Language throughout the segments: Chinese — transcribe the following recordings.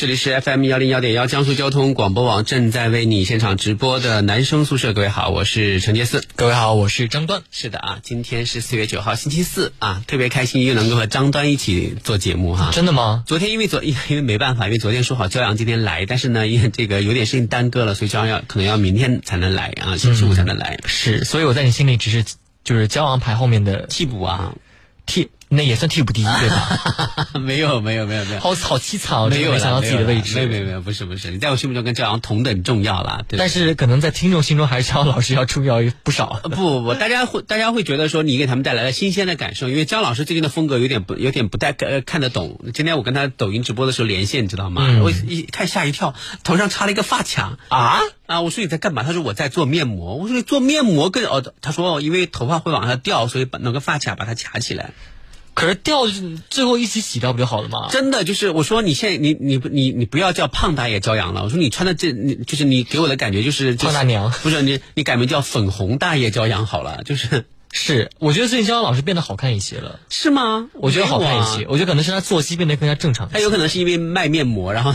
这里是 FM 幺零幺点幺江苏交通广播网正在为你现场直播的男生宿舍，各位好，我是陈杰四，各位好，我是张端。是的啊，今天是四月九号星期四啊，特别开心又能够和张端一起做节目哈。真的吗？昨天因为昨 因为没办法，因为昨天说好焦阳今天来，但是呢，因为这个有点事情耽搁了，所以焦阳要可能要明天才能来啊，星期五才能来。是，所以我在你心里只是就是焦阳排后面的替补啊。替那也算替补第一 对吧？没有没有没有没有，好好凄惨哦！没有想到自己的位置，没有没有没有，不是不是，你在我心目中跟赵阳同等重要啦。但是可能在听众心中还是姜老师要重要 不少。不不不，大家会大家会觉得说你给他们带来了新鲜的感受，因为姜老师最近的风格有点不有点不太看得懂。今天我跟他抖音直播的时候连线，你知道吗？我一看吓一跳，头上插了一个发卡啊啊！我说你在干嘛？他说我在做面膜。我说你做面膜更哦，他说因为头发会往下掉，所以把弄个发卡把它卡起来。可是掉最后一起洗掉不就好了吗？真的就是我说你现在你你不你你不要叫胖大爷骄阳了。我说你穿的这你就是你给我的感觉就是胖大娘，不是你你改名叫粉红大爷骄阳好了，就是。是，我觉得最近焦阳老师变得好看一些了，是吗？我觉得好看一些，我觉得可能是他作息变得更加正常。他有可能是因为卖面膜，然后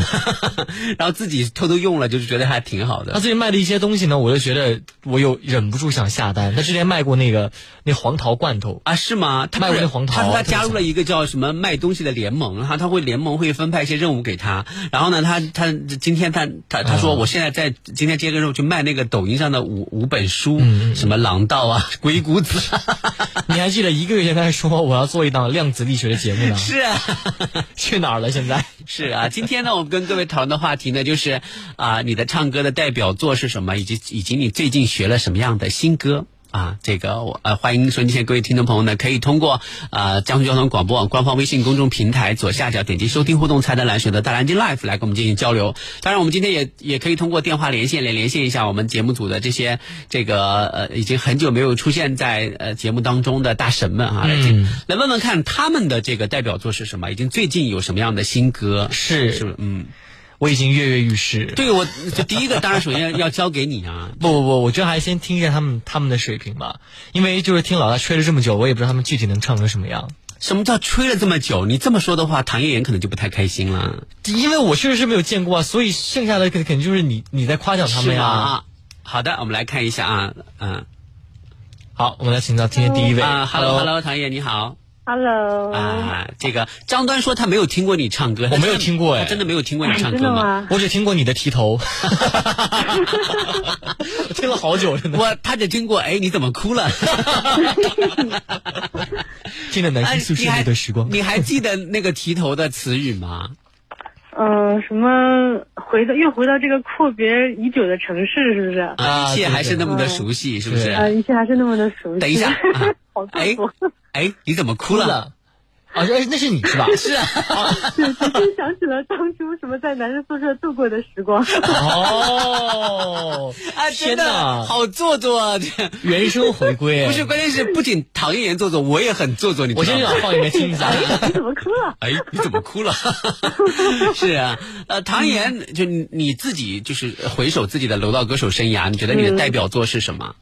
然后自己偷偷用了，就是觉得还挺好的。他最近卖的一些东西呢，我就觉得我有忍不住想下单。他之前卖过那个那黄桃罐头啊，是吗？他卖过那黄桃，他他加入了一个叫什么卖东西的联盟，然后他会联盟会分派一些任务给他。然后呢，他他今天他他他说我现在在今天接个任务去卖那个抖音上的五五本书，什么狼道啊、鬼谷子。你还记得一个月前他还说我要做一档量子力学的节目呢？是啊，去哪儿了？现在是啊，今天呢，我们跟各位讨论的话题呢，就是啊，你的唱歌的代表作是什么，以及以及你最近学了什么样的新歌。啊，这个我呃，欢迎收听各位听众朋友呢，可以通过呃江苏交通广播网官方微信公众平台左下角点击收听互动菜单栏选择大蓝鲸 Life 来跟我们进行交流。当然，我们今天也也可以通过电话连线来连线一下我们节目组的这些这个呃已经很久没有出现在呃节目当中的大神们啊，来来问问看他们的这个代表作是什么，已经最近有什么样的新歌？是是嗯。我已经跃跃欲试。对，我就第一个当然首先要交给你啊！不不不，我觉得还是先听一下他们他们的水平吧，因为就是听老大吹了这么久，我也不知道他们具体能唱成什么样。什么叫吹了这么久？你这么说的话，唐嫣妍可能就不太开心了。因为我确实是没有见过啊，所以剩下的肯肯定就是你你在夸奖他们呀。好的，我们来看一下啊，嗯，好，我们来请到今天第一位啊，Hello Hello，唐嫣你好。Hello 啊，这个张端说他没有听过你唱歌，我没有听过哎，他真的没有听过你唱歌吗？我只听过你的提头，听了好久，真的。我他只听过哎，你怎么哭了？听了男生宿舍里的时光，你还记得那个提头的词语吗？嗯，什么回到又回到这个阔别已久的城市，是不是？啊，一切还是那么的熟悉，是不是？啊，一切还是那么的熟悉。等一下，哎哎，你怎么哭了？啊，那那是你是吧？是啊，就突然想起了当初什么在男生宿舍度过的时光。哦，啊，天哪，好做作啊！原声回归，不是，关键是不仅唐嫣妍做作，我也很做作。你我先想放一遍听一下。你怎么哭了？哎，你怎么哭了？是啊，呃，唐嫣，就你自己就是回首自己的楼道歌手生涯，你觉得你的代表作是什么？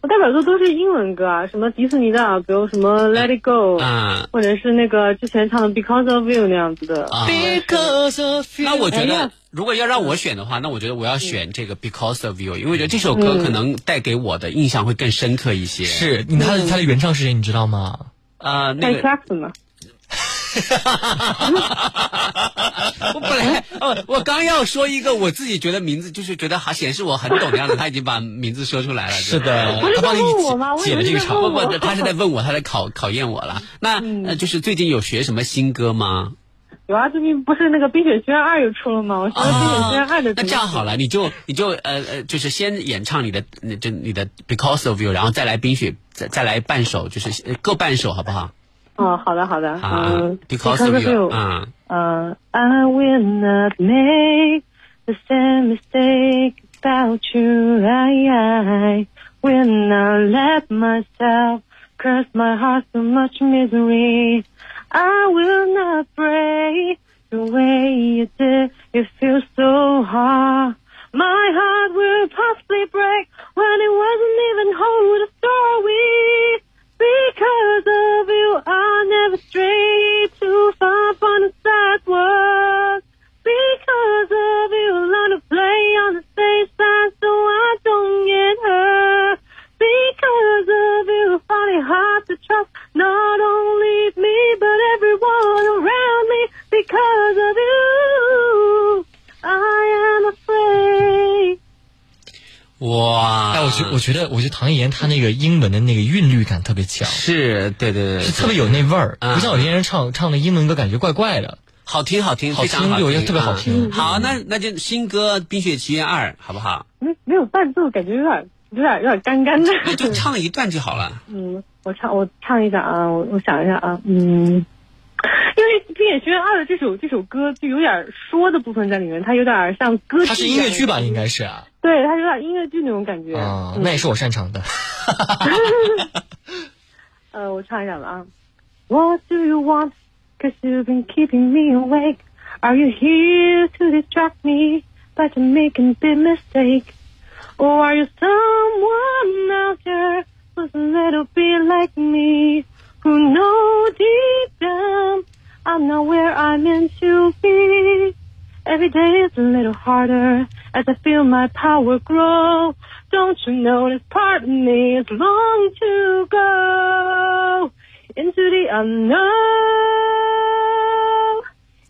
我代表作都是英文歌啊，什么迪士尼的，比如什么 Let It Go，啊，或者是那个之前唱的 Because of You 那样子的。Because of You。那我觉得，如果要让我选的话，那我觉得我要选这个 Because of You，因为我觉得这首歌可能带给我的印象会更深刻一些。是，他的他的原唱是谁，你知道吗？啊，那个。我本来哦，我刚要说一个我自己觉得名字就是觉得还显示我很懂的样子，他已经把名字说出来了。是的，他帮你解了这个场。不不，他是在问我，他在考考验我了。那那就是最近有学什么新歌吗？有啊，最近不是那个《冰雪奇缘二》又出了吗？我学《冰雪奇缘二》的。那这样好了，你就你就呃呃，就是先演唱你的那就你的 Because of You，然后再来冰雪，再再来半首，就是各半首，好不好？哦，好的好的，嗯，because of you，嗯，呃，I will not make the same mistake about you. I will not let myself curse my heart so much misery. I will not break the way you did. It feels so hard. My heart will possibly break when it wasn't even whole a story. Because of you, I never stray too far from the sidewalk. Because 我我觉得我觉得唐嫣她那个英文的那个韵律感特别强，是，对对对，是特别有那味儿，啊不像有些人唱唱的英文歌感觉怪怪的。好听好听，好非常好听对我觉得特别好听啊好，那那就新歌《冰雪奇缘二》好不好？没没有伴奏，感觉有点有点有点干干的。那就唱一段就好了。嗯，我唱我唱一下啊，我我想一下啊，嗯，因为《冰雪奇缘二》的这首这首歌就有点说的部分在里面，它有点像歌剧。它是音乐剧吧？应该是啊。对，它有点音乐剧那种感觉。啊，嗯那也是我擅长的。呃，我唱一下吧啊。What do you want? Cause you've been keeping me awake. Are you here to distract me by to making big mistake? Or are you someone out there who's a little bit like me? Who know deep down I'm not where I'm meant to be. Every day is a little harder as I feel my power grow. Don't you know this part of me is long to go into the unknown,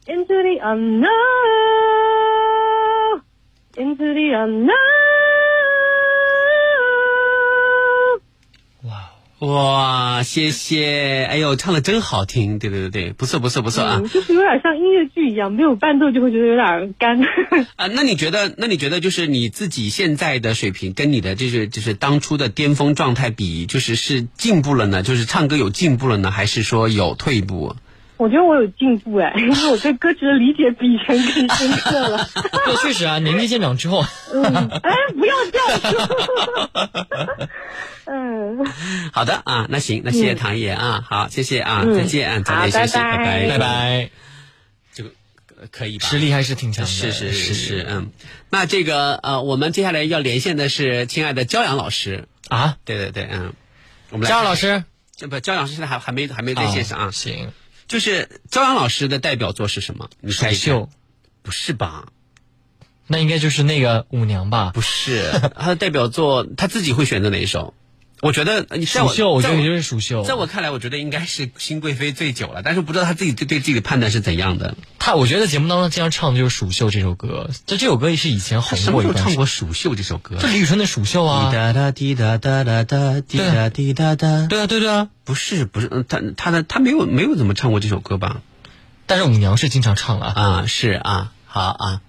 into the unknown, into the unknown. 哇，谢谢！哎呦，唱的真好听，对对对对，不错不错不错啊！嗯，就是有点像音乐剧一样，没有伴奏就会觉得有点干。啊，那你觉得，那你觉得就是你自己现在的水平跟你的就是就是当初的巅峰状态比，就是是进步了呢？就是唱歌有进步了呢，还是说有退步？我觉得我有进步哎，因为我对歌曲的理解比以前更深刻了。对，确实啊，年纪渐长之后，嗯，哎，不要这样说。嗯，好的啊，那行，那谢谢唐爷啊，好，谢谢啊，嗯。再见，早点休息，好拜。拜拜。拜拜，这个呃可以吧？实力还是挺强的。是是是是，嗯，那这个呃，我们接下来要连线的是亲爱的焦阳老师，啊，对对对，嗯，我们来张老师。这不焦阳老师现在还还没还没在线上啊，行，就是朝阳老师的代表作是什么？你猜一猜蜀绣，不是吧？那应该就是那个舞娘吧？不是，他的代表作他自己会选择哪一首？我觉得呃你在我蜀绣，我觉得你就是蜀绣。在我看来，我觉得应该是新贵妃醉酒了，但是不知道她自己对对自己的判断是怎样的。她，我觉得节目当中经常唱的就是《蜀绣》这首歌。这这首歌也是以前他红什么时候唱过一段时间。过《蜀绣》这首歌？就李宇春的《蜀绣》啊滴。答答滴答答答答滴答滴答答。对啊，对对啊。不是不是，嗯他他的他没有没有怎么唱过这首歌吧？但是舞娘是经常唱了啊。啊，是啊，好啊，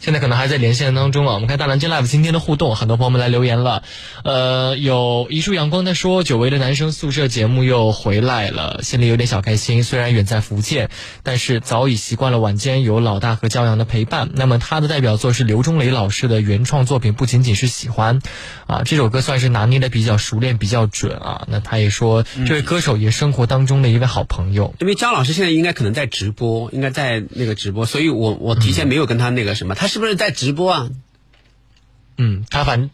现在可能还在连线当中啊。我们看大南京 live 今天的互动，很多朋友们来留言了。呃，有一束阳光在说，久违的男生宿舍节目又回来了，心里有点小开心。虽然远在福建，但是早已习惯了晚间有老大和骄阳的陪伴。那么他的代表作是刘忠雷老师的原创作品，不仅仅是喜欢，啊，这首歌算是拿捏的比较熟练、比较准啊。那他也说，这位歌手也是生活当中的一位好朋友。因为张老师现在应该可能在直播，应该在那个直播，所以我我提前没有跟他那个什么，他是不是在直播啊？嗯，他反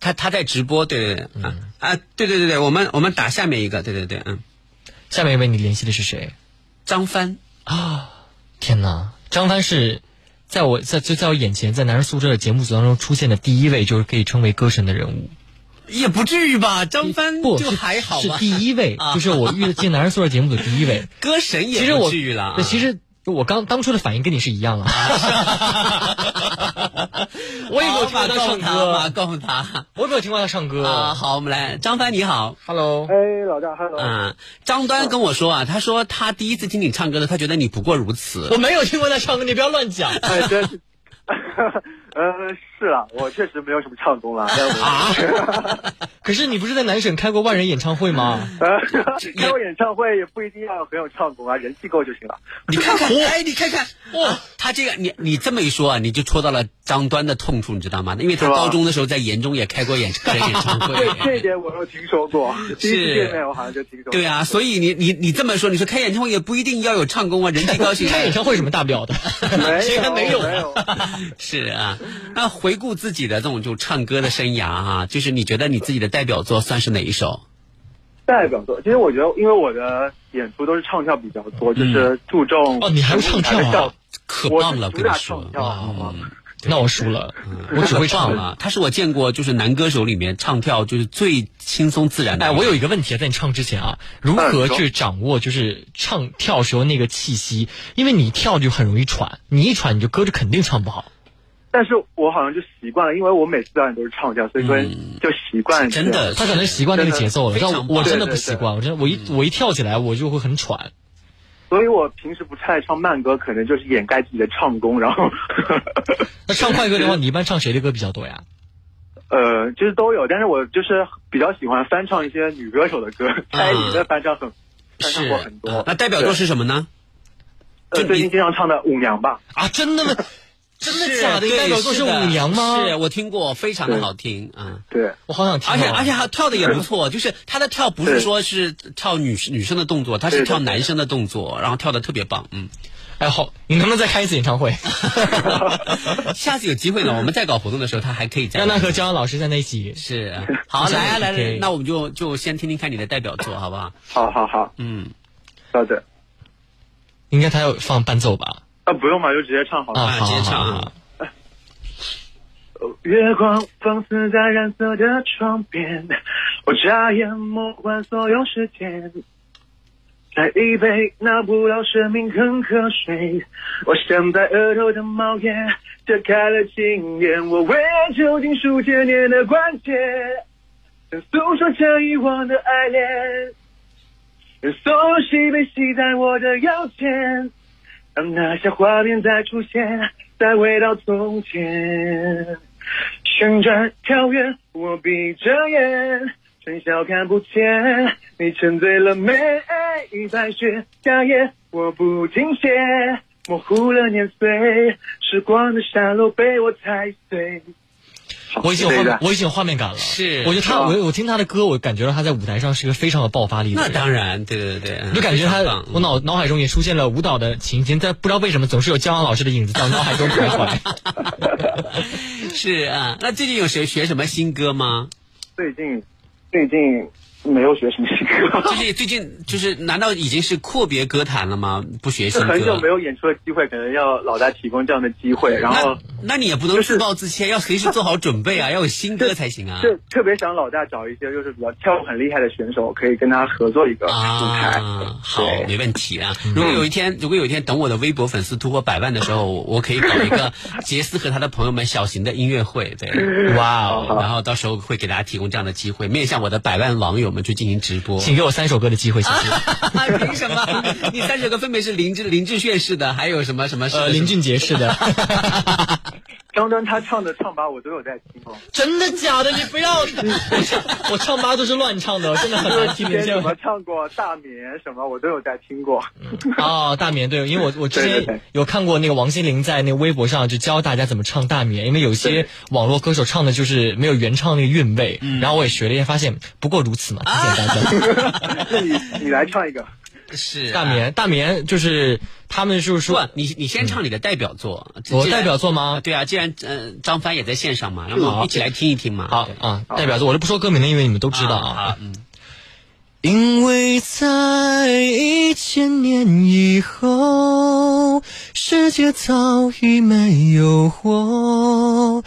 他他在直播，对对对，啊啊，对对对对，我们我们打下面一个，对对对，嗯，下面一位你联系的是谁？张帆啊，天哪，张帆是在我在就在我眼前，在男人宿舍的节目组当中出现的第一位，就是可以称为歌神的人物。也不至于吧？张帆不就还好吧？是第一位，啊就是我遇的进男人宿舍节目组第一位。歌神也不其实我至于了啊，对，其实我刚当初的反应跟你是一样啊。我也没有听过他唱马歌，供他我也没有听过他唱啊。歌。好，我们来，张帆你好。Hello，哎，老大，hello。嗯，张端跟我说啊，他说他第一次听你唱歌的，他觉得你不过如此。我没有听过他唱歌，你不要乱讲。哎，真是，呃，是啊，我确实没有什么唱功了。啊，可是你不是在南省开过万人演唱会吗？呃，开过演唱会也不一定要很有唱功啊，人气够就行了。你看看，哎，你看看，哇，他这个你你这么一说啊，你就戳到了张端的痛处，你知道吗？因为他高中的时候在延中也开过演唱会。对，这一点我有听说过。第一次见面我好像就听说过。对啊，所以你你你这么说，你说开演唱会也不一定要有唱功啊，人气高兴啊。开演唱会有什么大不了的？没谁还有没有没有。是啊，那回顾自己的这种就唱歌的生涯啊，就是你觉得你自己的代表作算是哪一首？代表作，其实我觉得，因为我的演出都是唱跳比较多，就是注重哦你还会唱跳啊可棒了，跟你说唱，跳，好吗？那我输了，我只会唱可棒。了。他是我见过就是男歌手里面唱跳就是最轻松自然的。哎，我有一个问题啊，在你唱之前啊，如何去掌握就是唱跳时候那个气息？因为你跳就很容易喘，你一喘你就歌就肯定唱不好。但是我好像就习惯了，因为我每次表演都是唱跳，所以就习惯真的他可能习惯那个节奏了，我我真的不习惯，我真的我一我一跳起来我就会很喘。所以我平时不太唱慢歌，可能就是掩盖自己的唱功，然后 那唱快歌的话，你一般唱谁的歌比较多呀？呃，其实都有，但是我就是比较喜欢翻唱一些女歌手的歌，蔡依林的翻唱很翻唱过很多啊。那代表作是什么呢？呃，就最近经常唱的《舞娘》吧。啊，真的吗？真的假的？对代表作是舞娘吗？是我听过，非常的好听啊。对，我好想听哦。而且而且还跳的也不错，就是他的跳不是说是跳女女生的动作，他是跳男生的动作，然后跳的特别棒，嗯。哎好，你能不能再开一次演唱会？下次有机会呢，我们再搞活动的时候，他还可以再让他和焦老师站在一起。是 好来啊来来，那我们就就先听听看你的代表作，好不好？好好好，嗯，好的。应该他要放伴奏吧？啊，不用嘛，就直接唱好了。直接唱。月光放肆在染色的窗边，我眨眼梦幻所有时间。再一杯那不老生命恒河水，我想在额头的冒烟遮开了惊艳，我为爱究竟数千年的关键，想诉说着遗忘的爱恋，让所有喜悲系在我的腰间，让那些画面再出现，再回到从前。旋转跳跃，我闭着眼，春宵看不见，你沉醉了没，白雪夏夜，我不停歇，模糊了年岁，时光的沙漏被我踩碎。我已经有画面，我已经有画面感了。是我觉得他，我我听他的歌，我感觉到他在舞台上是一个非常有爆发力的那。当然，对对对，嗯我就感觉他我脑脑海中也出现了舞蹈的情景，但不知道为什么总是有焦阳老师的影子在我脑海中徘徊。是啊。那最近有谁学什么新歌吗？最近最近没有学什么新歌，最近最近就是，难道已经是阔别歌坛了吗？不学新歌？是很久没有演出的机会，可能要老大提供这样的机会，然后那那你也不能自暴自弃，要随时做好准备啊，要有新歌才行啊。就特别想老大找一些就是比较跳舞很厉害的选手，可以跟他合作一个舞台。啊，好，没问题啊。如果有一天，如果有一天等我的微博粉丝突破百万的时候，我我可以搞一个 杰斯和他的朋友们小型的音乐会，对，哇哦，然后到时候会给大家提供这样的机会，面向我的百万网友们去进行直播。请给我三首歌的机会，谢谢。凭什么？你三首歌分别是林志林志炫式的，还有什么什么式的？呃，林俊杰式的，张端他唱的唱吧我都有在听哦。真的假的？你不要，我唱吧都是乱唱的，真的很难听。什么唱过大眠什么，我都有在听过。哦，大眠对，因为我我之前有看过那个王心凌在那个微博上就教大家怎么唱大眠，因为有些网络歌手唱的就是没有原唱那个韵味，然后我也学了一下，发现不过如此嘛，挺简单的。那你你来唱一个。是大眠，大眠就是他们就是说，你你先唱你的代表作。我代表作吗啊对啊，既然呃张帆也在线上嘛，那我们一起来听一听嘛。好啊，代表作我就不说歌名了，因为你们都知道啊。好嗯。因为在一千年以后，世界早已没有我，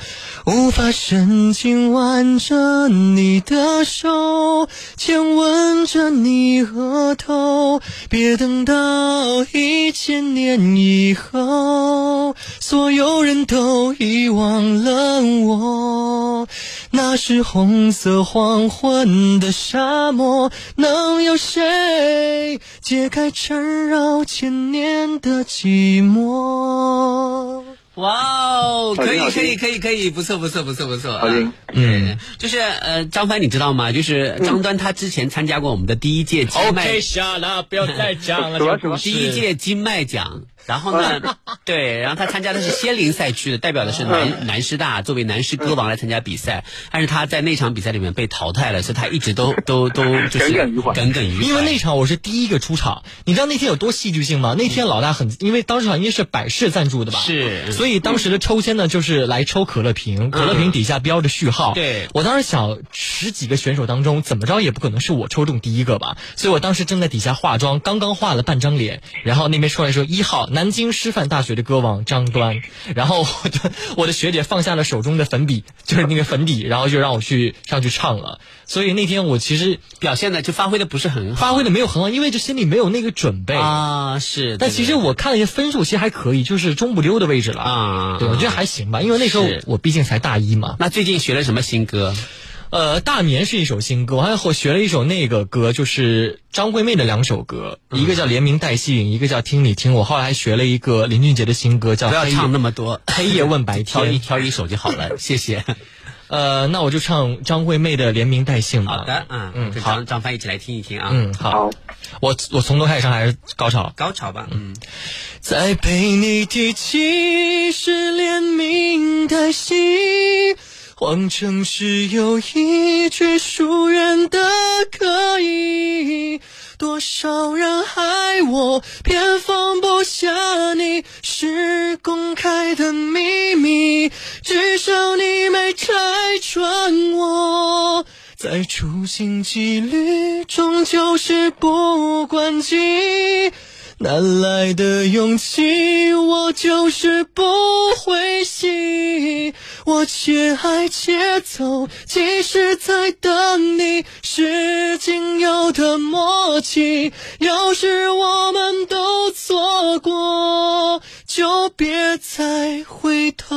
无法深情挽着你的手，亲吻着你额头。别等到一千年以后，所有人都遗忘了我。那是红色黄昏的沙漠，能有谁解开缠绕千年的寂寞？哇哦，可以可以可以可以，不错不错不错不错。好听啊嗯，就是呃，张帆你知道吗？就是张端他之前参加过我们的第一届金麦 OK，下了，不要再讲了，第一届金麦奖，然后呢，对，然后他参加的是仙林赛区的，代表的是南南师大作为南师歌王来参加比赛，但是他在那场比赛里面被淘汰了，所以他一直都都都就是耿耿于怀。耿耿于怀。因为那场我是第一个出场，你知道那天有多戏剧性吗？那天老大很，因为当时好像应该是百事赞助的吧，是。所以当时的抽签呢就是来抽可乐瓶，可乐瓶底下标着序号。对。我当时想十几个选手当中，怎么着也不可能是我抽中第一个吧，所以我当时正在底下化妆，刚刚化了半张脸，然后那边出来说一号南京师范大学的。歌王张端，然后我的 我的学姐放下了手中的粉笔，就是那个粉底，然后就让我去上去唱了。所以那天我其实表现的就发挥的不是很好，发挥的没有很好，因为这心里没有那个准备啊。是，但其实我看了一些分数，其实还可以，就是中不溜的位置了啊。对，我觉得还行吧，因为那时候我毕竟才大一嘛。那最近学了什么新歌？呃，大年是一首新歌，我还我学了一首那个歌，就是张惠妹的两首歌，一个叫《连名带姓》，一个叫《听你听我》。后来还学了一个林俊杰的新歌，叫不要唱那么多，《黑夜问白天》，挑一挑一首就好了，谢谢。呃，那我就唱张惠妹的《连名带姓》吧。好的，嗯嗯，跟好张张帆一起来听一听啊。嗯，好，我我从头开始唱还是高潮？高潮吧，嗯。再被你提起是连名带姓。谎称是有一句疏远的可以，多少人爱我，偏放不下你，是公开的秘密，至少你没拆穿我。在处心积虑，终究是不关己。哪来的勇气？我就是不会信。我且爱且走，即使在等你，是仅有的默契。要是我们都错过，就别再回头。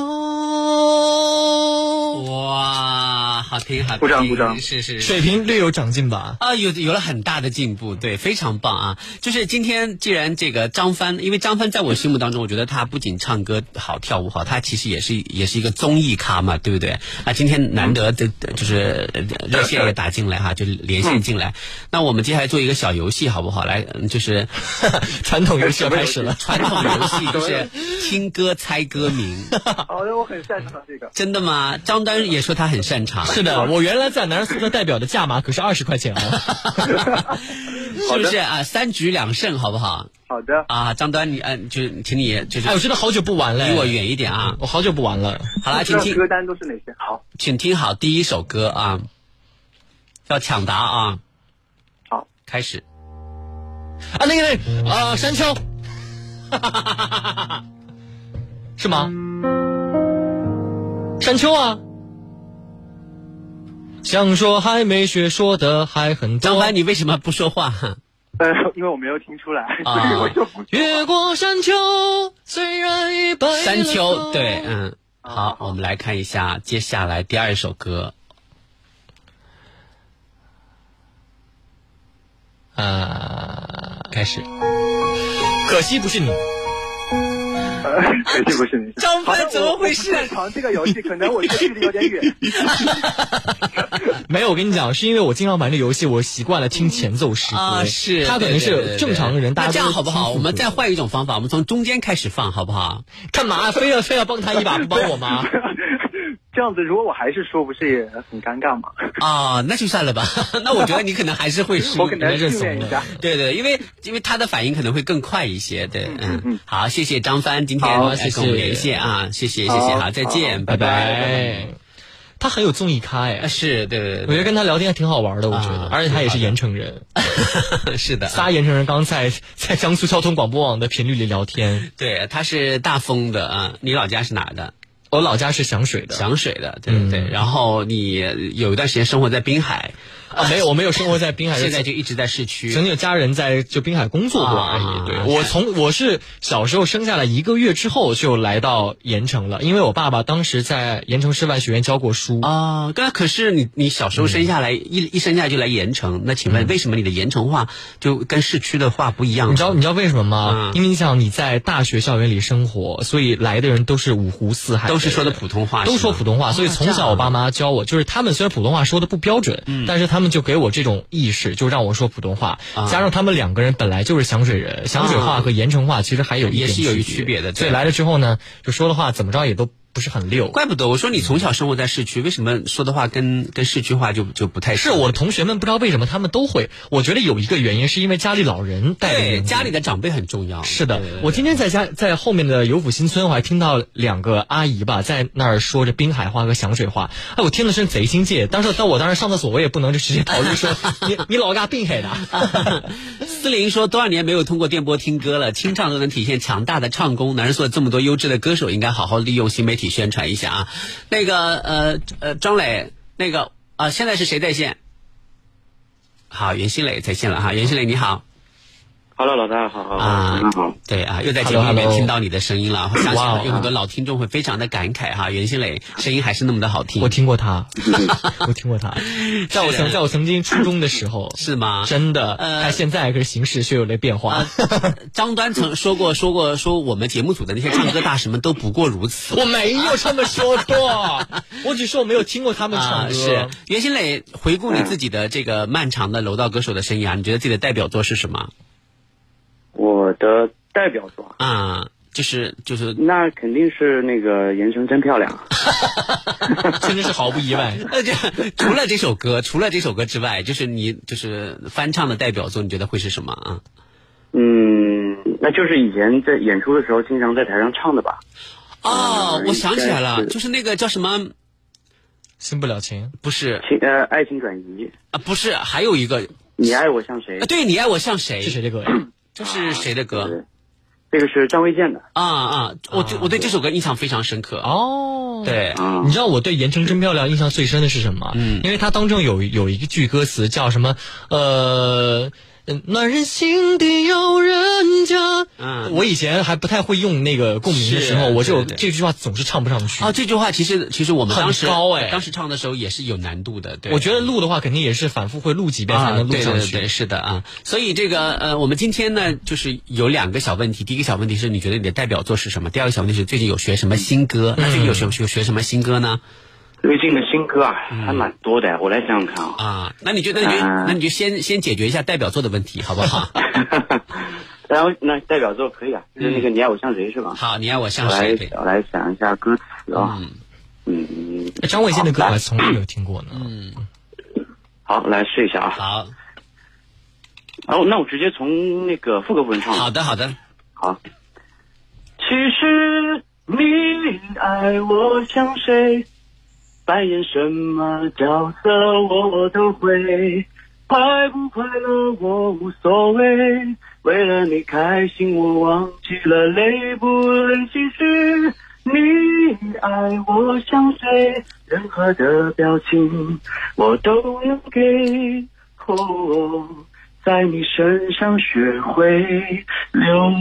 哇，好听好听，鼓掌鼓掌是是水平略有长进吧？啊，有有了很大的进步，对，非常棒啊！就是今天既然这个张帆，因为张帆在我心目当中，我觉得他不仅唱歌好、跳舞好，他其实也是也是一个综艺咖嘛，对不对？啊，今天难得的就是呃热线也打进来哈，就是连线进来。那我们接下来做一个小游戏好不好？来，嗯就是 传统游戏要开始了。传统游戏就是听歌猜歌名。好的，我很擅长这个。真的吗？张丹也说他很擅长。是的，我原来在男人宿舍代表的价码可是二十块钱啊。是不是啊？三局两胜，好不好？好的。啊，张端，你嗯，就请你就是，哎，我真的好久不玩了，离我远一点啊！我好久不玩了。好了，请听歌单都是哪些？好，请听好第一首歌啊，要抢答啊！好，开始。啊，那个那个啊，山丘，是吗？山丘啊。想说还没学，说的还很多。张帆，你为什么不说话？呃，因为我没有听出来，啊所以我就不。越过山丘，虽然已白了山丘，对，嗯，好，我们来看一下接下来第二首歌。呃，开始。可惜不是你。呃，可惜不是你。张帆怎么回事擅长这个游戏，可能我这个距离有点远。没有，我跟你讲，是因为我经常玩这游戏，我习惯了听前奏诗歌。啊，是，他可能是正常人，大家这样好不好？我们再换一种方法，我们从中间开始放，好不好？干嘛？非要非要帮他一把，不帮我吗？这样子，如果我还是说，不是也很尴尬吗？啊，那就算了吧。那我觉得你可能还是会输，我可能认怂一下。对对，因为因为他的反应可能会更快一些，对，嗯，好，谢谢张帆今天来好谢谢跟我们连线啊，谢谢谢谢，好好，再见，拜拜拜。他很有综艺咖啊，哎，是，对对对我觉得跟他聊天还挺好玩的，我觉得，啊而且他也是盐城人，是的，仨盐城人刚在在江苏交通广播网的频率里聊天。对，他是大丰的啊，你老家是哪的？我老家是响水的，响水的，对对对。然后你有一段时间生活在滨海，啊，没有，我没有生活在滨海，现在就一直在市区。曾经有家人在就滨海工作过而啊已。对我从我是小时候生下来一个月之后就来到盐城了，因为我爸爸当时在盐城师范学院教过书。啊，那可是你你小时候生下来、一一生下来就来盐城，那请问为什么你的盐城话就跟市区的话不一样？你知道你知道为什么吗？嗯因为你想你在大学校园里生活，所以来的人都是五湖四海，都是说的普通话，都说普通话，所以啊从小我爸妈教我，就是他们虽然普通话说的不标准，但是他们就给我这种意识，就让我说普通话。啊。加上他们两个人本来就是响水人，响水话和盐城话其实还有一点也是有区区别的对。所以来了之后呢，就说的话怎么着也都不是很溜。怪不得我说你从小生活在市区，为什么说的话跟跟市区话就就不太是我的同学们不知道为什么他们都会，我觉得有一个原因是因为家里老人带着对家里的长辈很重要。是的我今天在家在后面的游府新村，我还听到两个阿姨吧在那儿说着滨海话和响水话，哎，我听了真贼亲切。当时到我当时上厕所，我也不能就直接跑去说你你老家滨海的。思林说多少年没有通过电波听歌了，清唱都能体现强大的唱功。男人说这么多优质的歌手，应该好好利用新媒体体宣传一下啊。那个呃呃，张磊，那个啊、现在是谁在线？好，袁新磊在线了哈，袁新磊你好。Hello，老大好，好，啊你好。对啊，又在节目里面听到你的声音了，我相信有很多老听众会非常的感慨哈。袁新磊声音还是那么的好听，我听过他，我听过他，在我曾在我曾经初中的时候，是吗？真的，呃他现在可是形势却有了变化。张端曾说过 说过说我们节目组的那些唱歌大神们都不过如此。我没有这么说过，我只说我没有听过他们唱啊，歌。是袁新磊，回顾你自己的这个漫长的楼道歌手的生涯，你觉得自己的代表作是什么？我的代表作，啊，就是就是，那肯定是那个《言声真漂亮》。真的是毫不意外。那，这除了这首歌，除了这首歌之外，就是你就是翻唱的代表作，你觉得会是什么啊？嗯，那就是以前在演出的时候经常在台上唱的吧？哦，嗯我想起来了，是就是那个叫什么？新不了情，不是情呃，爱情转移，啊，不是，还有一个你爱我像谁啊，？对你爱我像谁？是谁的歌呀？这是谁的歌？对这个是张卫健的。啊啊！我对我对这首歌印象非常深刻。哦，。对，啊你知道我对《盐城真漂亮》印象最深的是什么？嗯因为它当中有有一句歌词叫什么？呃，嗯暖人心底有人家。嗯我以前还不太会用那个共鸣的时候，我就这句话总是唱不上去。啊，这句话其实其实我们很当时高哎当时唱的时候也是有难度的。对，我觉得录的话肯定也是反复会录几遍才能录上去。啊对对对，是的啊。所以这个呃，我们今天呢，就是有两个小问题。第一个小问题是你觉得你的代表作是什么？第二个小问题是最近有学什么新歌？那最近有学有学什么新歌呢？最近的新歌啊，还蛮多的。我来想想看啊。啊，那你就那你就啊那你就先先解决一下代表作的问题，好不好？然后那代表作可以啊，就是那个你爱我像谁是吧？好，你爱我像我来谁？我来想一下歌词啊。嗯嗯，张卫健的歌我还从来没有听过呢。嗯，好，来试一下啊。好然后那我直接从那个副歌部分唱。好的好的，好。其实你爱我像谁，扮演什么角色我都会，快不快乐我无所谓，为了你开心我忘记了累不累。其实你爱我像谁，任何的表情我都能给。哦在你身上学会流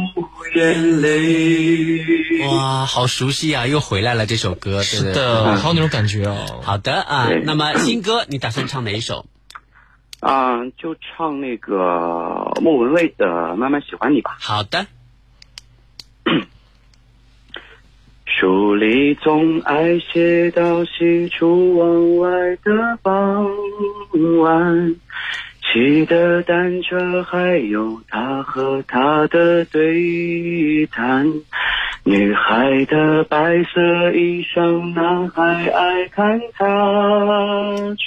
眼泪。哇，好熟悉啊，又回来了这首歌，是的，好有那种感觉哦。好的啊，那么新歌你打算唱哪一首？啊、就唱那个莫文蔚的《慢慢喜欢你》吧。好的，书里总爱写到喜出望外的傍晚，骑的单车，还有他和他的对谈。女孩的白色衣裳，男孩爱看她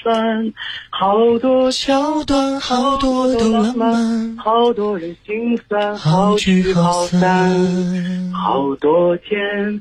穿。好多桥段，好多的浪漫，好多人心酸，好聚好散。好多天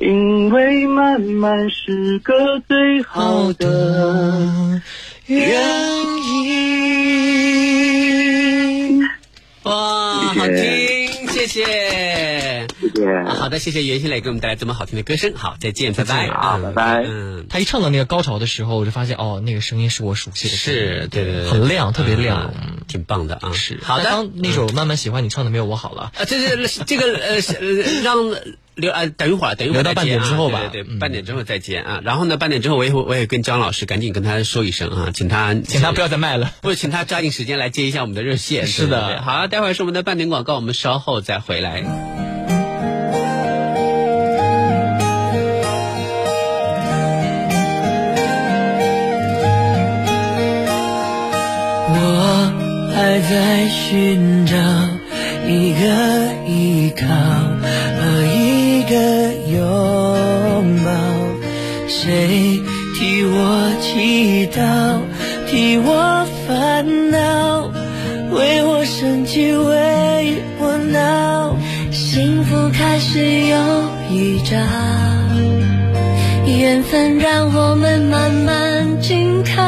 因为慢慢是个最好的原因。哇，好听，谢谢。谢谢。好的，谢谢袁心磊给我们带来这么好听的歌声。好，再见，拜拜。啊拜拜嗯，他一唱到那个高潮的时候，我就发现哦，那个声音是我熟悉的声音，是，对对对，很亮，特别亮。嗯挺棒的啊。是好的。刚那首《慢慢喜欢你》唱的没有我好了。啊，这是这个呃呃让留啊，等一会儿，等一会儿留到半点之后吧对对半点之后再接啊。然后呢，半点之后我也会我也跟张老师赶紧跟他说一声啊，请他请他不要再卖了。不是，请他抓紧时间来接一下我们的热线。是的对对对好，待会儿是我们的半点广告，我们稍后再回来。我还在寻找一个依靠谁替我祈祷，替我烦恼，为我生气，为我闹，幸福开始有预兆。缘分让我们慢慢紧靠，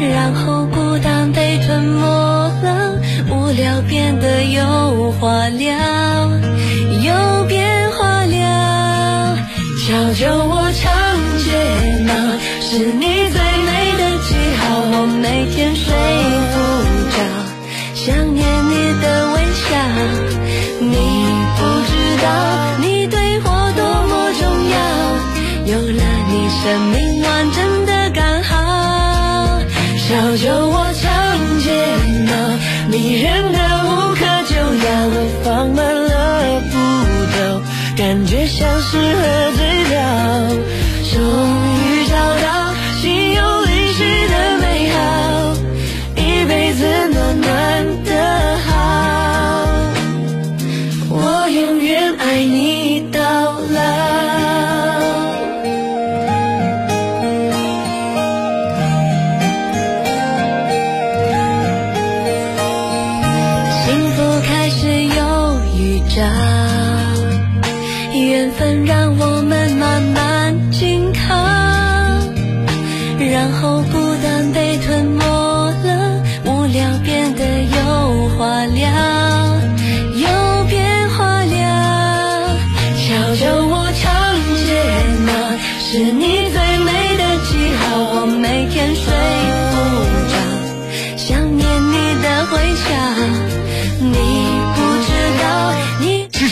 然后孤单被吞没了，无聊变得有话聊，生命完整的刚好。小酒窝长睫毛，迷人的无可救药，我放慢了步骤，感觉像是喝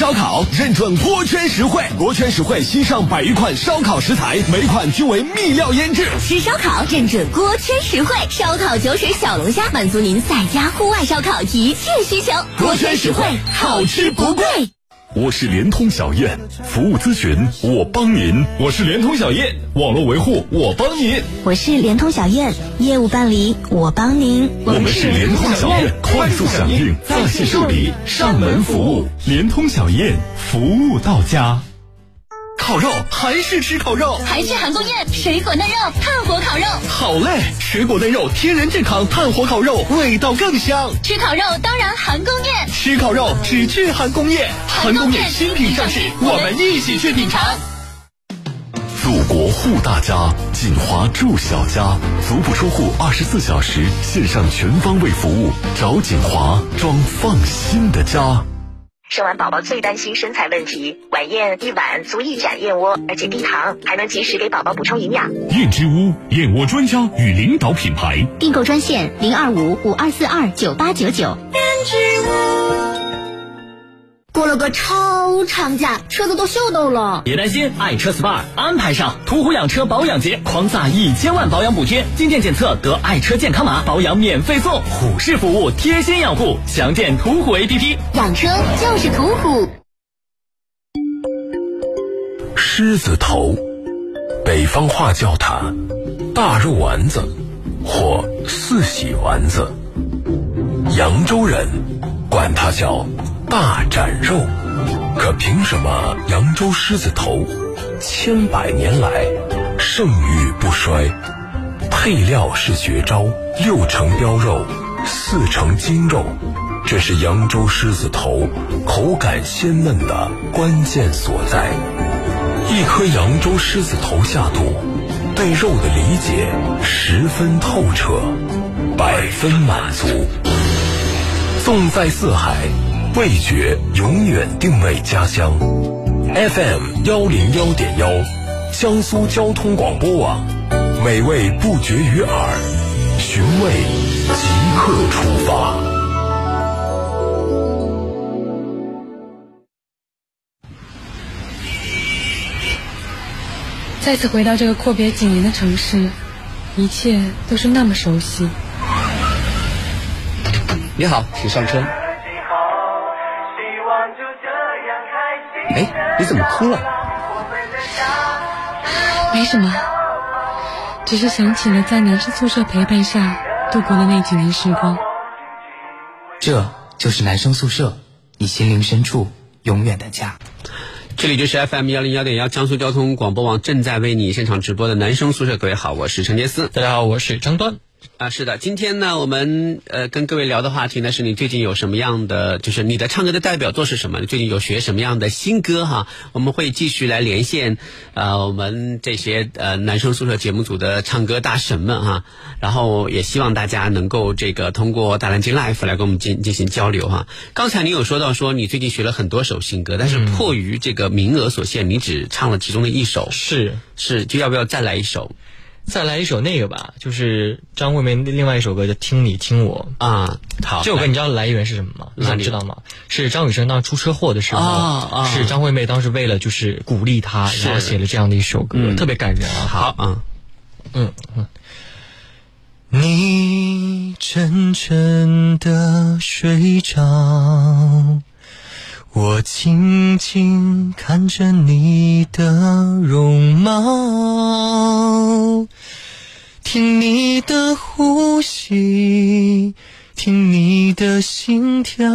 烧烤认准锅圈实惠，锅圈实惠新上百余款烧烤食材，每款均为秘料腌制。吃烧烤认准锅圈实惠，烧烤酒水小龙虾满足您在家户外烧烤一切需求。锅圈实惠好吃不贵。我是联通小燕，服务咨询我帮您。我是联通小燕，网络维护我帮您。我是联通小燕，业务办理我帮您。我们是联通小燕，快速响应，在线受理，上门服务。联通小燕，服务到家。烤肉还是吃烤肉，还是韩宫宴，水果嫩肉，炭火烤肉。好嘞！水果嫩肉，天然健康，炭火烤肉，味道更香。吃烤肉当然韩工宴，吃烤肉只去韩工宴，韩工宴新品上市，我们一起去品尝。祖国护大家，锦华住小家，足不出户，二十四小时线上全方位服务，找锦华装放心的家。生完宝宝最担心身材问题，晚宴一碗足以展燕窝，而且低糖，还能及时给宝宝补充营养。燕之屋燕窝专家与领导品牌，订购专线零二五五二四二九八九九。过了个超长假，车子都秀逗了。别担心，爱车 SPA 安排上，途虎养车保养节狂撒一千万保养补贴，进店检测得爱车健康码，保养免费送，虎式服务，贴心养护，详见途虎 APP。养车就是途虎。狮子头，北方话叫它大肉丸子或四喜丸子，扬州人管它叫大斩肉。可凭什么扬州狮子头千百年来盛誉不衰？配料是绝招，六成膘肉，四成精肉，这是扬州狮子头口感鲜嫩的关键所在。一颗扬州狮子头下肚，对肉的理解十分透彻，百分满足。纵在四海，味觉永远定位家乡。Fm 幺零幺点幺江苏交通广播网美味不绝于耳寻味即刻出发。再次回到这个阔别几年的城市一切都是那么熟悉。你好请上车。哎，你怎么哭了？没什么，只是想起了在男生宿舍陪伴下度过的那几年时光。这就是男生宿舍，你心灵深处永远的家。这里就是 FM 幺零幺点幺江苏交通广播网正在为你现场直播的男生宿舍，各位好，我是陈杰思，大家好，我是张端。啊，是的，今天呢，我们呃跟各位聊的话题呢，是你最近有什么样的，就是你的唱歌的代表作是什么？你最近有学什么样的新歌哈？我们会继续来连线，呃，我们这些呃男生宿舍节目组的唱歌大神们哈，然后也希望大家能够这个通过大蓝鲸 Life 来跟我们进进行交流哈。刚才你有说到说你最近学了很多首新歌，但是迫于这个名额所限，你只唱了其中的一首，是是，就要不要再来一首？再来一首那个吧，就是张惠妹另外一首歌叫《听你听我》啊。好，这首歌你知道来源是什么吗？你想知道吗？是张雨生当时出车祸的时候，是张惠妹当时为了就是鼓励他，然后写了这样的一首歌，特别感人啊。好，嗯嗯嗯。你沉沉的睡着。我静静看着你的容貌，听你的呼吸。听你的心跳，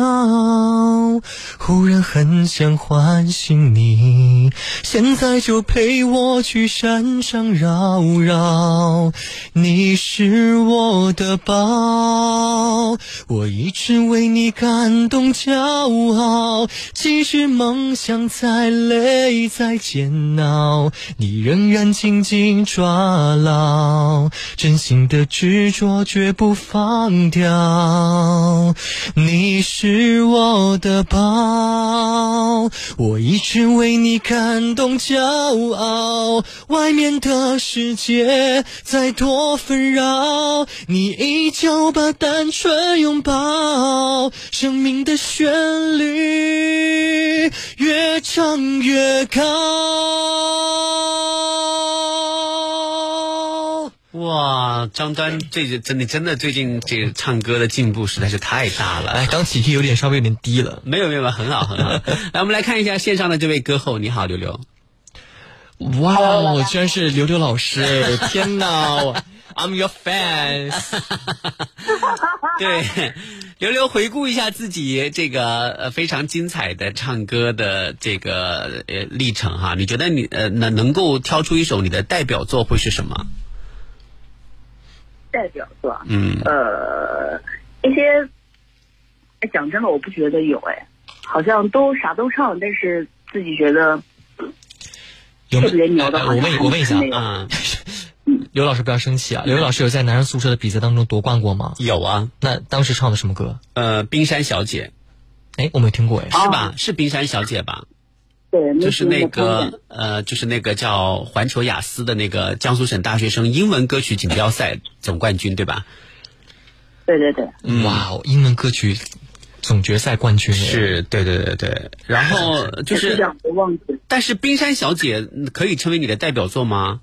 忽然很想唤醒你，现在就陪我去山上绕绕。你是我的宝，我一直为你感动骄傲。即使梦想再累再煎熬，你仍然紧紧抓牢，真心的执着绝不放掉。你是我的宝，我一直为你感动骄傲。外面的世界再多纷扰，你依旧把单纯拥抱。生命的旋律越唱越高。哇，张端这真的真的最近这个唱歌的进步实在是太大了。哎，刚起去有点稍微有点低了。没有没有，很好很好。来，我们来看一下线上的这位歌后，你好，刘刘。哇，哦居然是刘刘老师！天哪，I'm your fans。对，刘刘回顾一下自己这个呃非常精彩的唱歌的这个呃历程哈，你觉得你呃能能够挑出一首你的代表作会是什么？代表作，嗯，呃，一些，哎，讲真的，我不觉得有，哎，好像都啥都唱，但是自己觉得特别牛的。我问，我问一下啊，刘老师不要生气啊，刘老师有在男生宿舍的比赛当中夺冠过吗？有啊，那当时唱的什么歌？呃，冰山小姐，哎，我没听过，哎，是吧？是冰山小姐吧？对，就是那个呃，就是那个叫环球雅思的那个江苏省大学生英文歌曲锦标赛总冠军，对吧？对对对。哇哦，英文歌曲总决赛冠军是，对对对对。然后 就是，但是冰山小姐可以成为你的代表作吗？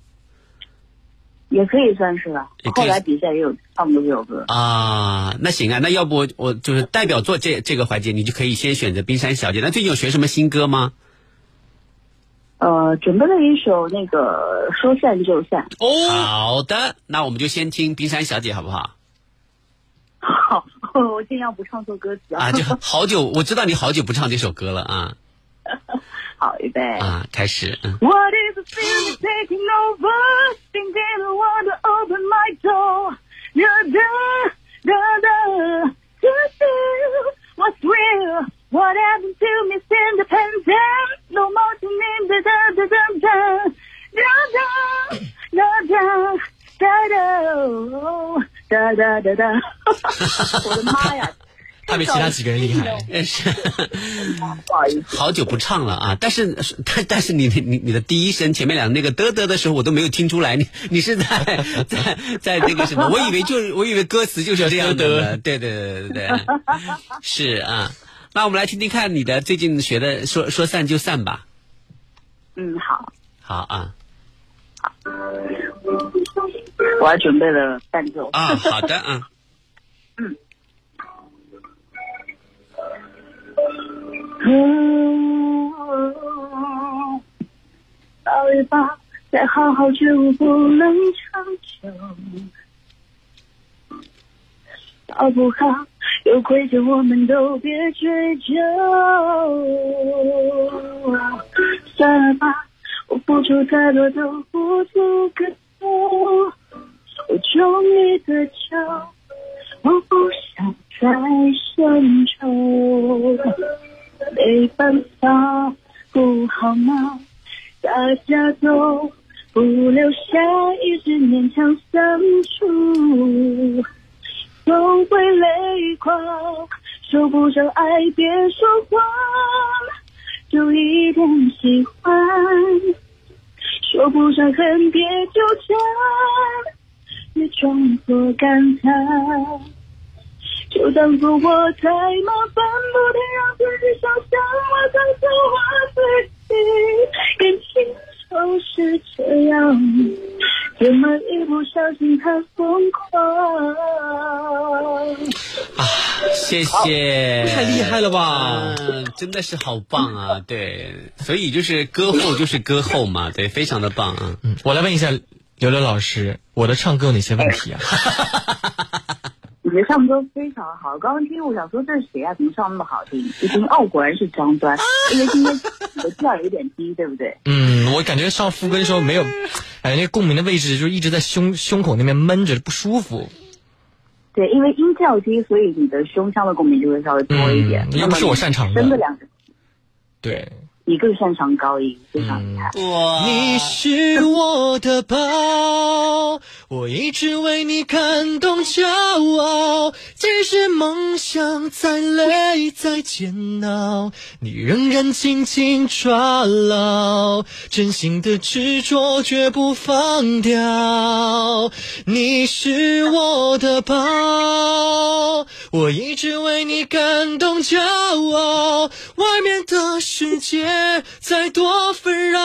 也可以算是吧。后来比赛也有唱过这首歌啊。那行啊，那要不我就是代表作这这个环节，你就可以先选择冰山小姐。那最近有学什么新歌吗？呃，准备了一首那个说散就散。哦，好的，那我们就先听冰山小姐好不好？好，我尽量不唱错歌词啊。就好久，我知道你好久不唱这首歌了啊。好，预备啊，开始。What's real? What happened to Miss Independent? No more to name the da da da da da da da da da da da da 我的妈呀！他比其他几个人厉害，是。不好意思，好久不唱了啊！但是，但但是你你你的第一声前面两那个嘚嘚的时候，我都没有听出来，你你是在在在那个什么？我以为就我以为歌词就是这样的，对对对对对，是啊。那我们来听听看你的最近学的，说说散就散吧。嗯，好。好啊。好。我还准备了伴奏啊，好的啊，嗯。哦，抱一抱，再好好觉悟不能长久。好不好？有亏欠我们都别追究。算了吧，我付出太多都不足够。手中你的救，我不想再深抽。没办法，不好吗？大家都不留下，一直勉强相处，总会累垮。说不上爱，别说谎，就一点喜欢。说不上恨，别纠缠，别装作感叹。就当做我太麻烦，不停让自己想象我在做我自己。感情就是这样，怎么一不小心太疯狂？啊，谢谢，太厉害了吧嗯，真的是好棒啊！对，所以就是歌后就是歌后嘛，对，非常的棒啊。嗯，我来问一下刘刘老师，我的唱歌有哪些问题啊？你的唱歌非常好，刚刚听我想说这是谁啊？怎么唱那么好听？一听哦，果然是张端，因为今天你的调有点低，对不对？嗯，我感觉上副歌的时候没有，哎，那个共鸣的位置就一直在胸胸口那边闷着，不舒服。对，因为音调低，所以你的胸腔的共鸣就会稍微多一点。嗯又不是我擅长的真的两个，对，你更擅长高音，非常厉害。哇你是我的宝，我一直为你感动骄傲。即使梦想再累再煎熬，你仍然紧紧抓牢，真心的执着绝不放掉。你是我的宝，我一直为你感动骄傲。外面的世界再多纷扰，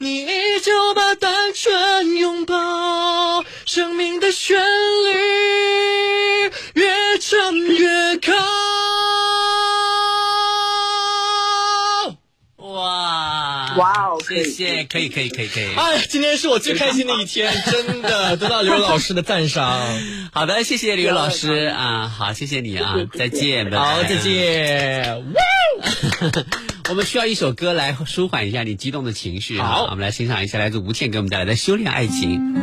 你依旧把单纯拥抱。生命的旋律越唱越高。哇哇哦谢谢，可以可以可以可以。哎，今天是我最开心的一天，真的得到刘老师的赞赏。好的，谢谢刘老师啊，好，谢谢你啊，再见，拜拜好，再。见。我们需要一首歌来舒缓一下你激动的情绪。好我们来欣赏一下来自吴倩给我们带来的《修炼爱情》。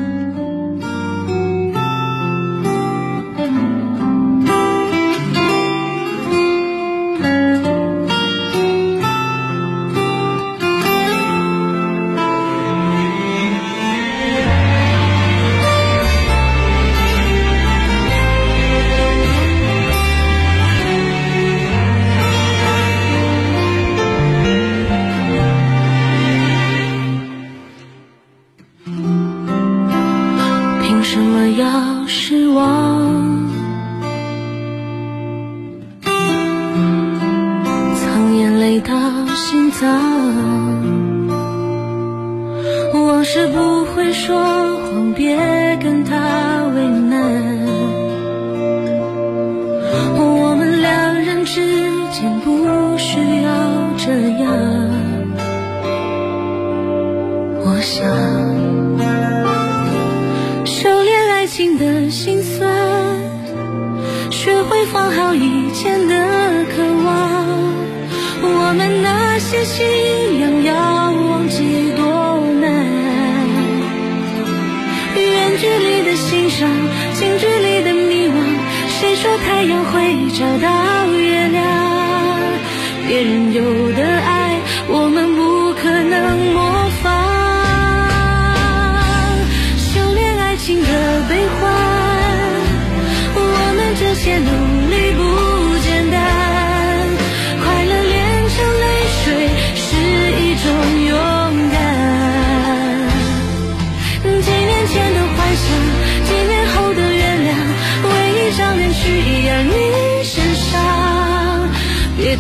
夕阳要忘记多难，远距离的欣赏，近距离的迷惘。谁说太阳会找到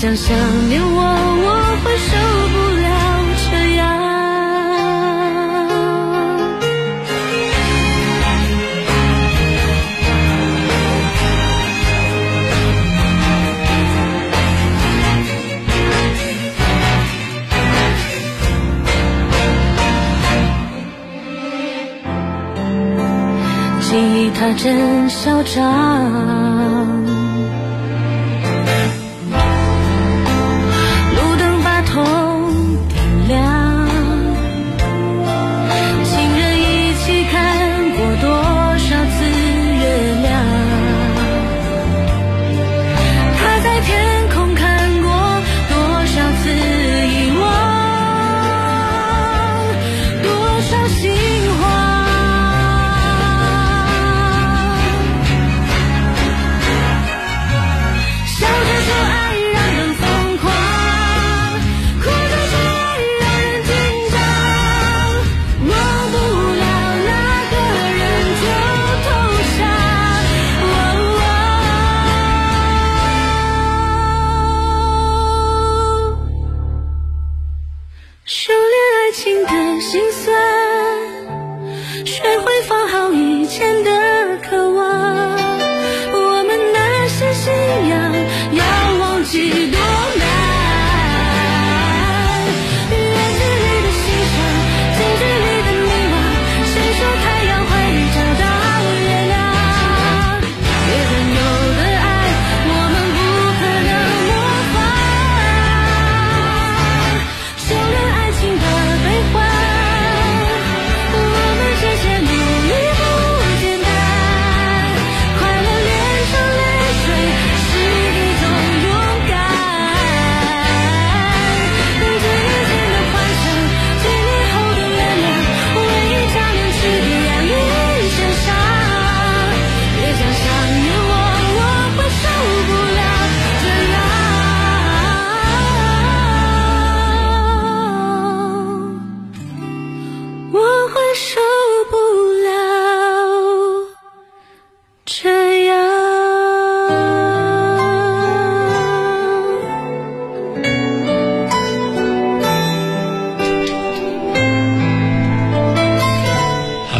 想想念我我会受不了这样。吉他真嚣张。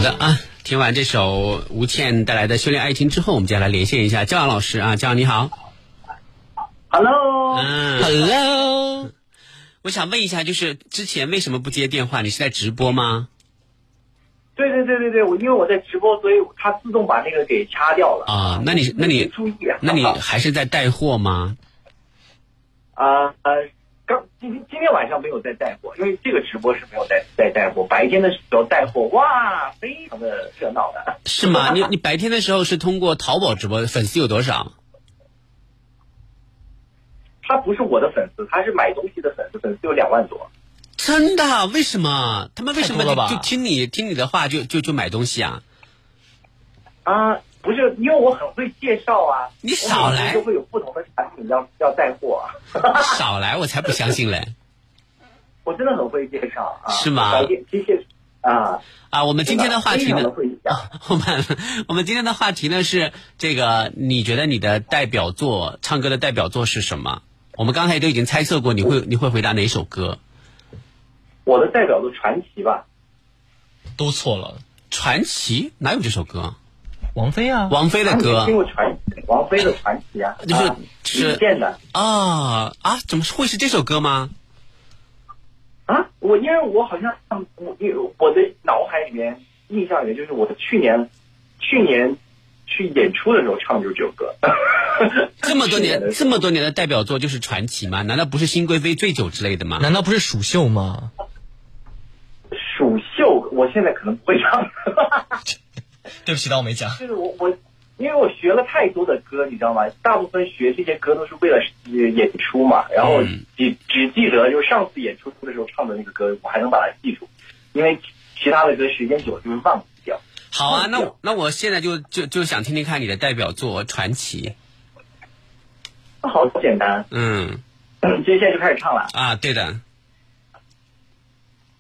的啊，听完这首吴倩带来的《修炼爱情》之后，我们接下来连线一下焦阳老师啊，焦阳你好。Hello，嗯，Hello。我想问一下，就是之前为什么不接电话？你是在直播吗？对对对对对，我因为我在直播，所以它自动把那个给掐掉了。啊，那你那你注意啊，那你还是在带货吗？啊今天今天晚上没有在带货，因为这个直播是没有在在带货。白天的时候带货，哇，非常的热闹的。是吗？你你白天的时候是通过淘宝直播，粉丝有多少？他不是我的粉丝，他是买东西的粉丝，粉丝有两万多。真的？为什么？他们为什么就听你听你的话就就就买东西啊？啊，不是，因为我很会介绍啊。你少来我每天都会有不同的产品要要带货啊。少来，我才不相信嘞！我真的很会介绍啊。是吗白天谢谢啊啊，我们今天的话题呢的会讲。我们我们今天的话题呢是这个，你觉得你的代表作，唱歌的代表作是什么？我们刚才都已经猜测过，你会你会回答哪首歌？我的代表作传奇吧。都错了。传奇哪有这首歌？王菲啊，王菲的歌听过传王菲的传奇啊？就是啊是李健的啊啊，怎么会是这首歌吗？啊。我因为我好像我因为我的脑海里面印象里面就是我去年去年去演出的时候唱的就是这首歌。这么多年这么多年的代表作就是传奇吗？难道不是新贵妃醉酒之类的吗？难道不是蜀绣吗？蜀绣，我现在可能不会唱。对不起，当我没讲。就是我我，因为我学了太多的歌，你知道吗？大部分学这些歌都是为了呃演出嘛，然后嗯只只记得就是上次演出的时候唱的那个歌，我还能把它记住，因为其他的歌时间久了就会忘记掉。好啊，那我那我现在就就就想听听看你的代表作《传奇》。好简单，嗯 接下来就开始唱了。啊，对的，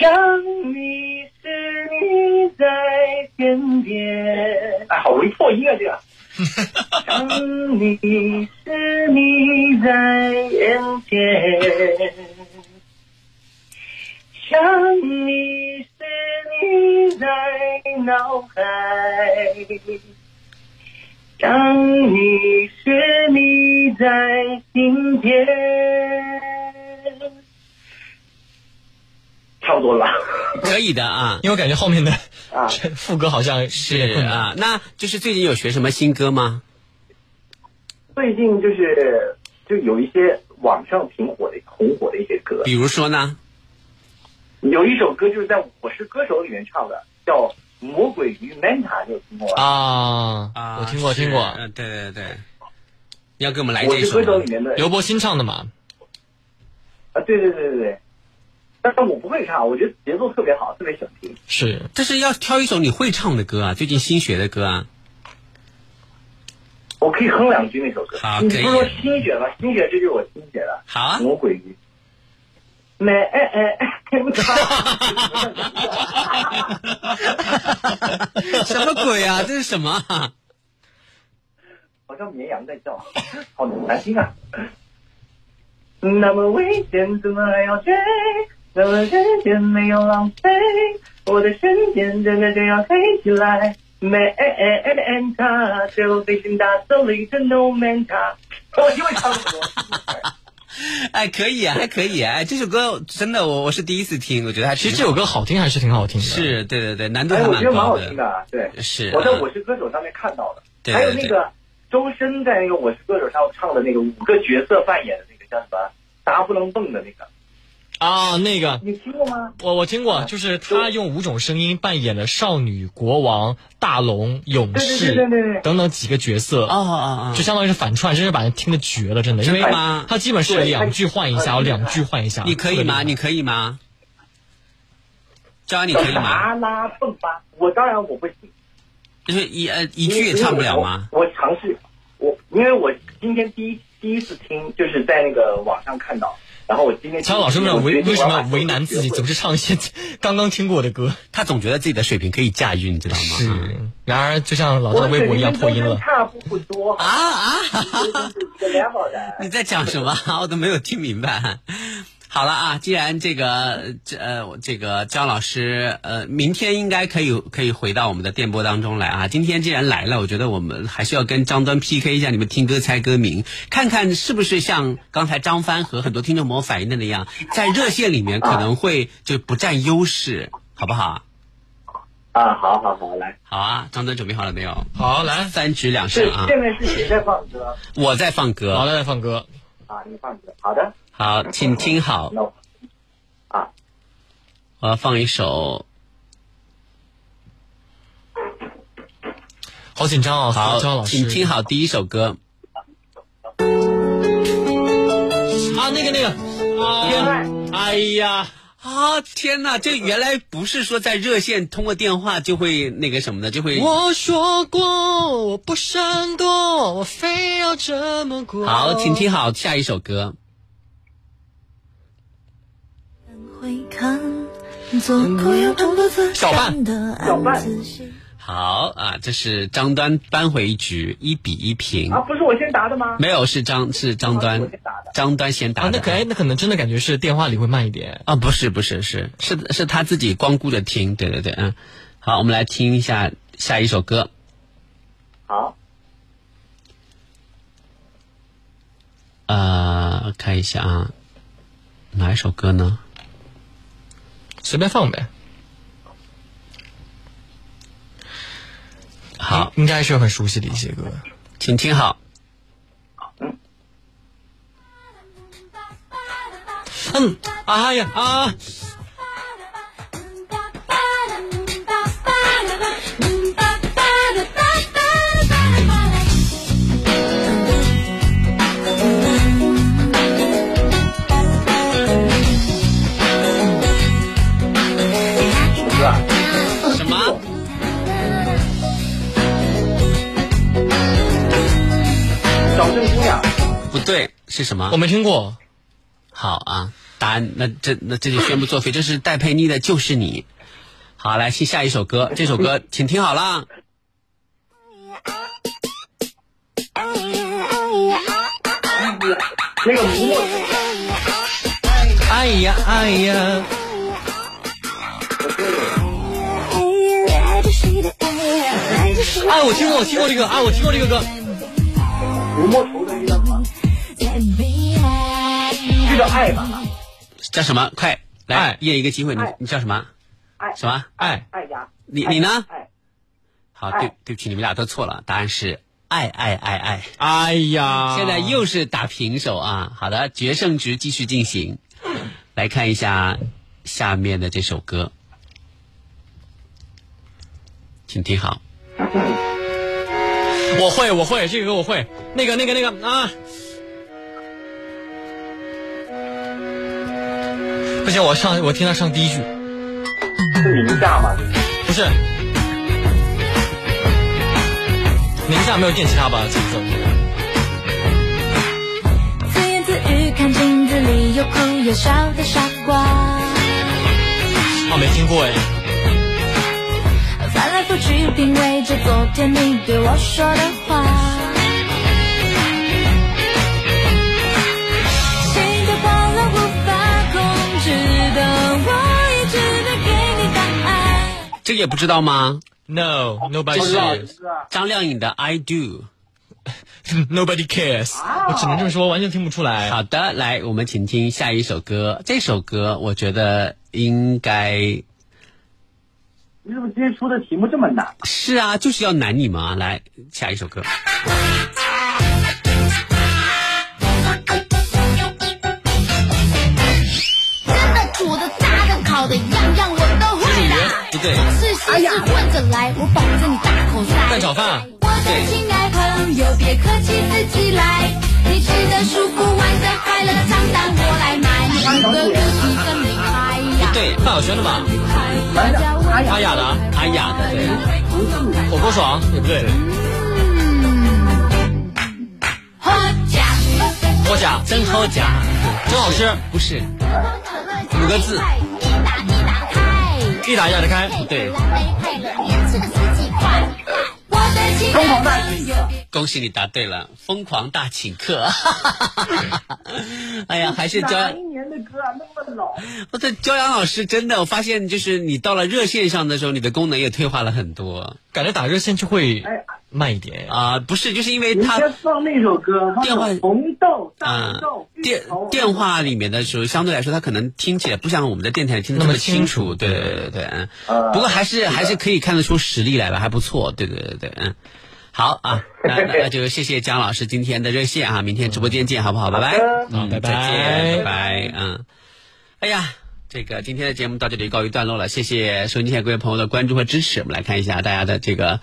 想你时你在天边。哎，好容易破音啊，这个。想你是你在眼前，想你是你在脑海，想你是你在心间。差不多了，可以的啊，因为我感觉后面的啊副歌好像是啊。那就是最近有学什么新歌吗？最近就是就有一些网上挺火的、红火的一些歌，比如说呢？有一首歌就是在《我是歌手》里面唱的，叫《魔鬼鱼 Manta》，你有听过吗？啊啊，我听过听过，嗯，对对对，要给我们来我这首是歌手里面的刘柏辛唱的嘛？啊，对对对对对。但是我不会唱，我觉得节奏特别好，特别想听。是，但是要挑一首你会唱的歌啊，最近新学的歌啊。我可以哼两句那首歌。好，可以你不是。说新学吗？新学这就是我新学的。好啊。魔鬼鱼。没哎哎哎！什么鬼啊？这是什么？好像绵羊在叫，好难听啊！那么危险，怎么还要追？那么时间没有浪费，我的瞬间真的就要飞起来。没他，最后飞行打走了一个 no man 他。我就会唱什么？哎，可以啊，还可以啊！这首歌真的，我我是第一次听，我觉得还其实这首歌好听还是挺好听的。是对对对，难度哎，我觉得蛮。好听的，啊对，是我在《我是歌手》上面看到的，对还有那个周深在那个《我是歌手》上唱的那个五个角色扮演的那个叫什么“达不能蹦”的那个，啊，那个你听过吗？我我听过，就是他用五种声音扮演了少女、国王、大龙、勇士对对对对对等等几个角色。啊啊啊，就相当于是反串，真是把人听的绝了，真的。因为吗他基本是两句换一下，对两句换一下。你可以吗？你可以吗？张安，你可以吗？达拉蹦吧，我当然我不信，就是一呃一句也唱不了吗？我？我尝试，我因为我今天第一第一次听，就是在那个网上看到，然后我今天张老师为什么为为什么要为难自己，总总是唱一些 刚刚听过的歌？他总觉得自己的水平可以驾驭，你知道吗？是，然而就像老张的微博一样破音了。差不多啊啊！你在讲什么？我都没有听明白。好了啊，既然这个这呃这个张老师呃明天应该可以可以回到我们的电波当中来啊。今天既然来了，我觉得我们还是要跟张端 PK 一下你们听歌猜歌名，看看是不是像刚才张帆和很多听众朋友反映的那样，在热线里面可能会就不占优势，好不好？啊，好好好，来，好啊，张端准备好了没有？好，来，三局两胜啊！现在是谁在放歌？我在放歌。好的，在放歌。啊，你放歌，好的。好，请听好。我啊，我要放一首。好紧张哦！好张老，师，请听好第一首歌。啊，那个那个，天，哎呀，啊天哪！这原来不是说在热线通过电话就会那个什么的，就会。我说过我不闪躲，我非要这么过。好，请听好下一首歌。会看，做过有很多次小半的小半暗自习好啊，这是张端扳回一局，一比一平。啊，不是我先答的吗？没有，是张是张我端先答的，张端先打啊，的。那可哎，那可能真的感觉是电话里会慢一点。啊，不是不是是是是他自己光顾着听，对对对，嗯。好，我们来听一下下一首歌。好，呃，看一下啊，哪一首歌呢？随便放呗。好，应该是很熟悉的一些歌。请听好。嗯，哎呀啊！对，是什么？我没听过。好啊，答案那这那这就宣布作废，这是戴佩妮的《就是你》。好，来听下一首歌，这首歌请听好了。哎呀哎呀哎呀！哎，我听过，我听过这个，哎，我听过这个歌。呀！哎呀哎呀！哎。这叫爱吧？叫什么？快来爱，一人一个机会，你你叫什么？爱什么？爱爱呀！你你呢？爱好，对对不起，你们俩都错了，答案是爱爱爱爱。哎呀，现在又是打平手啊！好的，决胜局继续进行。来看一下下面的这首歌，请听好。我会，我会这个歌我会，那个那个那个啊，不行，我上我听他上第一句，是宁夏吗？不是，宁夏没有电吉他吧？这首自言自语，看镜子里又哭又笑的傻瓜，哦没听过哎，翻来覆去品味着昨天你对我说的话。这个也不知道吗？No, nobody cares. 张靓颖的《I Do》。Nobody cares，我只能这么说，完全听不出来。好的，来，我们请听下一首歌。这首歌我觉得应该你怎么今天出的题目这么难？是啊，就是要难你们啊！来，下一首歌。对，是是是，混着来，我保证你大口塞。蛋炒饭。我的亲爱朋友，别客气，自己来。你吃的舒服，玩的快乐，账单我来买。你的歌曲真厉害呀！对，范晓萱的吧？大家问阿雅的啊，阿雅的，对，火锅爽也不对，好假，好假，真好假，真好吃，不是五个字，一打一打开，一打一打的开，对。没配了，连吃了十几块。我的亲爱朋友，恭喜你答对了，疯狂大请客！哎呀，还是焦哪一年的歌啊，那么老？我阳老师真的，我发现就是你到了热线上的时候，你的功能也退化了很多感觉打热线就会哎，慢一点。啊、不是，就是因为他家放那首歌，电话红豆、大啊豆、芋电电话里面的时候，相对来说，它可能听起来不像我们的电台里听的那么么清清楚对对对对，嗯。呃不过还是还是可以看得出实力来了，还不错。对对对对，嗯。好啊，那那那就谢谢姜老师今天的热线啊，明天直播间见，好不好？拜拜。嗯，拜拜再见，拜拜。嗯。哎呀。这个今天的节目到这里告一段落了，谢谢收音机前各位朋友的关注和支持。我们来看一下大家的这个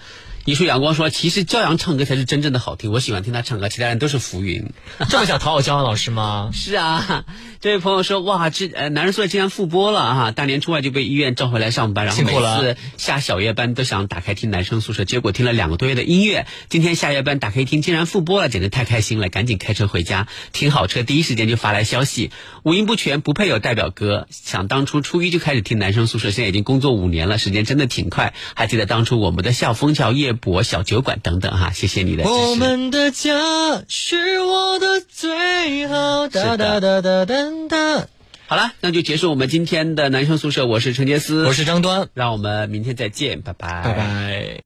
一束阳光说，其实骄阳唱歌才是真正的好听，我喜欢听他唱歌，其他人都是浮云。这么想讨好骄阳老师吗？是啊，这位朋友说，哇，这呃男人宿舍竟然复播了哈！大年初二就被医院召回来上班，然后每次下小夜班都想打开听男生宿舍，结果听了两个多月的音乐，今天下夜班打开一听，竟然复播了，简直太开心了！赶紧开车回家，停好车，第一时间就发来消息，五音不全，不配有代表歌。想当初初一就开始听男生宿舍，现在已经工作五年了，时间真的挺快。还记得当初我们的校风桥、夜泊、小酒馆等等哈，谢谢你的支持。我们的家是我的最好，哒哒哒哒哒哒。好了，那就结束我们今天的男生宿舍。我是陈杰斯，我是张端，让我们明天再见，拜拜，拜拜。